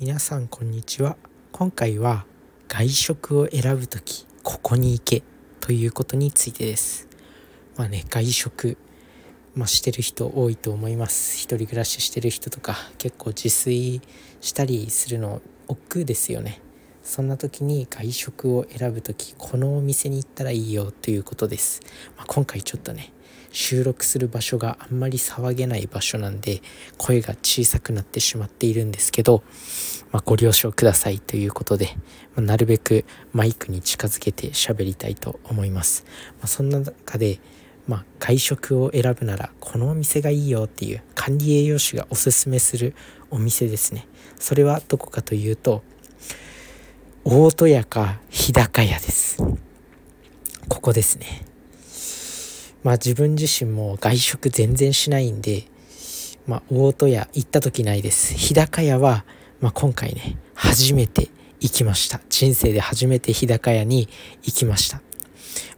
皆さんこんにちは。今回は外食を選ぶ時ここに行けということについてです。まあね外食まあ、してる人多いと思います。一人暮らししてる人とか結構自炊したりするの億劫ですよね。そんな時に外食を選ぶ時このお店に行ったらいいよということです、まあ、今回ちょっとね収録する場所があんまり騒げない場所なんで声が小さくなってしまっているんですけど、まあ、ご了承くださいということで、まあ、なるべくマイクに近づけて喋りたいと思います、まあ、そんな中でまあ、外食を選ぶならこのお店がいいよっていう管理栄養士がおすすめするお店ですね。それはどこかというと大戸屋か日高屋です。ここですね。まあ自分自身も外食全然しないんで、まあ、大戸屋行った時ないです。日高屋は、まあ、今回ね、初めて行きました。人生で初めて日高屋に行きました。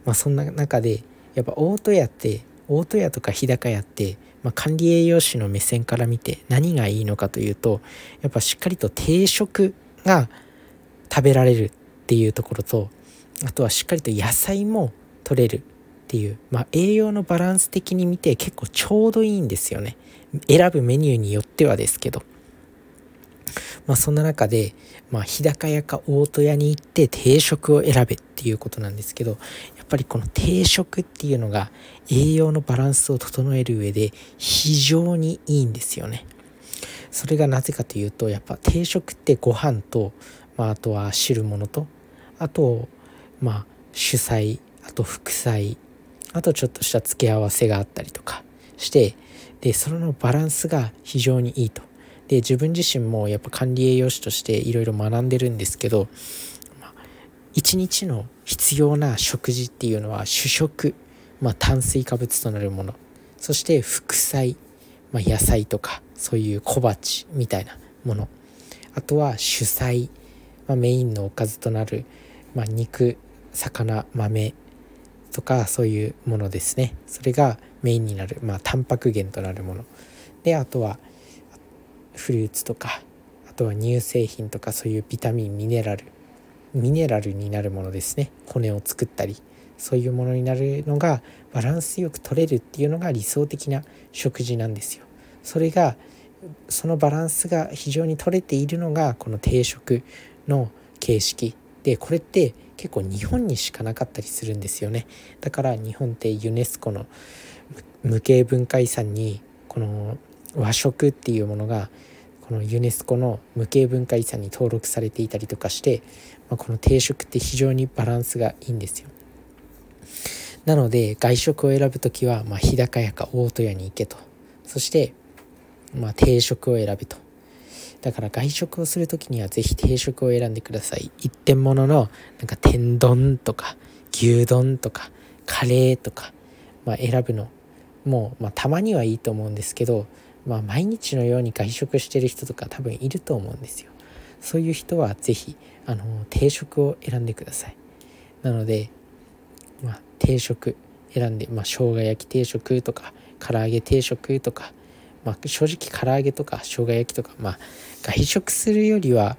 まあ、そんな中で、やっぱ大戸屋って、大戸屋とか日高屋って、まあ、管理栄養士の目線から見て何がいいのかというと、やっぱしっかりと定食が食べられるっていうところと、あとはしっかりと野菜も取れるっていう、まあ、栄養のバランス的に見て結構ちょうどいいんですよね。選ぶメニューによってはですけど。まあそんな中で、まあ、日高屋か大戸屋に行って定食を選べっていうことなんですけどやっぱりこの定食っていうのが栄養のバランスを整える上で非常にいいんですよね。それがなぜかというとやっぱ定食ってご飯と、まあ、あとは汁物とあとまあ主菜あと副菜あとちょっとした付け合わせがあったりとかしてでそのバランスが非常にいいと。で自分自身もやっぱ管理栄養士としていろいろ学んでるんですけど、まあ、1日の必要な食事っていうのは主食、まあ、炭水化物となるもの。そして副菜、まあ、野菜とかそういう小鉢みたいなもの。あとは主菜、まあ、メインのおかずとなる、まあ、肉魚豆とかそういうものですね。それがメインになるまあタンパク源となるもの。であとはフルーツとかあとは乳製品とかそういうビタミンミネラルミネラルになるものですね。骨を作ったりそういうものになるのがバランスよく取れるっていうのが理想的な食事なんですよ。それがそのバランスが非常に取れているのがこの定食の形式。でこれって結構日本にしかなかったりするんですよね。だから日本ってユネスコの無形文化遺産にこの和食っていうものがこのユネスコの無形文化遺産に登録されていたりとかして、まあ、この定食って非常にバランスがいいんですよ。なので外食を選ぶ時は、ま、日高屋か大戸屋に行けと。そして、ま、定食を選べと。だから外食をする時には是非定食を選んでください。一点物のなんか天丼とか牛丼とかカレーとか、まあ、選ぶの。もう、まあ、たまにはいいと思うんですけど、まあ、毎日のように外食してる人とか多分いると思うんですよ。そういう人は是非あの定食を選んでください。なので、まあ、定食選んで、まあ、生姜焼き定食とか唐揚げ定食とかまあ、正直唐揚げとか生姜焼きとか、まあ、外食するよりは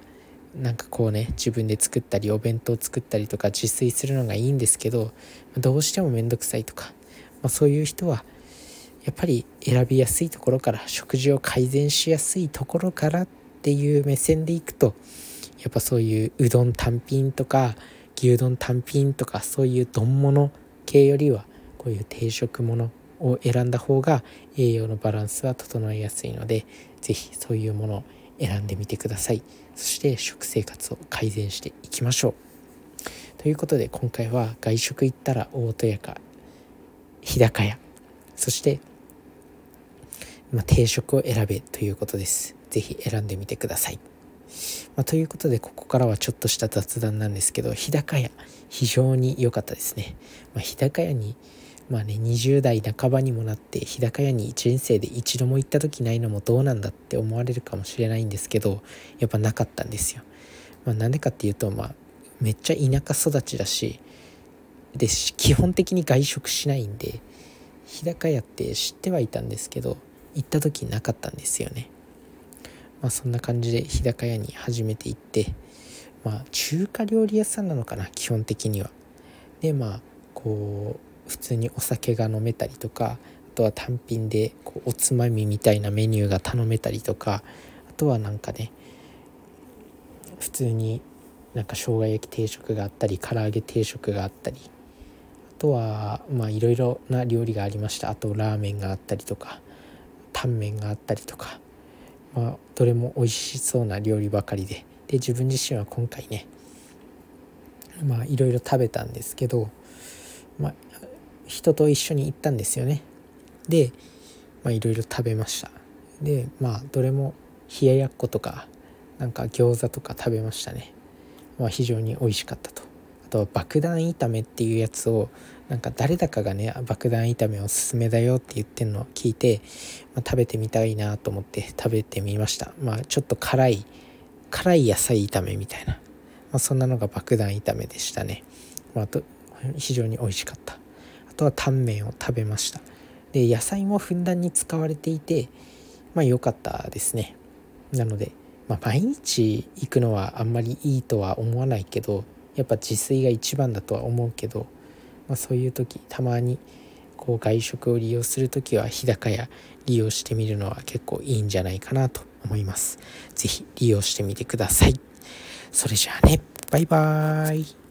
なんかこうね自分で作ったりお弁当作ったりとか自炊するのがいいんですけどどうしても面倒くさいとか、まあ、そういう人はやっぱり選びやすいところから食事を改善しやすいところからっていう目線でいくとやっぱそういううどん単品とか牛丼単品とかそういう丼物系よりはこういう定食物を選んだ方が栄養のバランスは整えやすいので是非そういうものを選んでみてください。そして食生活を改善していきましょう。ということで今回は外食行ったら大戸屋か日高屋。そして、ま、定食を選べということです。是非選んでみてください。まあ、ということでここからはちょっとした雑談なんですけど日高屋非常に良かったですね、まあ、日高屋にまあね20代半ばにもなって日高屋に人生で一度も行った時ないのもどうなんだって思われるかもしれないんですけどやっぱなかったんですよ。まあ、なんでかっていうとまあめっちゃ田舎育ちだしで基本的に外食しないんで日高屋って知ってはいたんですけど行った時なかったんですよね。まあ、そんな感じで日高屋に始めていってまあ中華料理屋さんなのかな基本的には。でまあこう普通にお酒が飲めたりとかあとは単品でこうおつまみみたいなメニューが頼めたりとかあとはなんかね普通になんか生姜焼き定食があったり唐揚げ定食があったりあとはまあいろいろな料理がありました。あとラーメンがあったりとかタンメンがあったりとかまあどれも美味しそうな料理ばかりで。で自分自身は今回ねまあいろいろ食べたんですけどまあ人と一緒に行ったんですよね。でまあいろいろ食べました。でまあどれも冷ややっことかなんか餃子とか食べましたね。まあ非常に美味しかったと。あとは爆弾炒めっていうやつをなんか誰だかがね爆弾炒めおすすめだよって言ってるのを聞いて、まあ、食べてみたいなと思って食べてみました。まあちょっと辛い辛い野菜炒めみたいな、まあ、そんなのが爆弾炒めでしたね、まあ、と非常に美味しかった。あとはタンメンを食べましたで野菜もふんだんに使われていてまあ良かったですねなので、まあ、毎日行くのはあんまりいいとは思わないけどやっぱ自炊が一番だとは思うけど、まあ、そういう時たまにこう外食を利用する時は日高屋利用してみるのは結構いいんじゃないかなと思います。是非利用してみてください。それじゃあね、バイバーイ。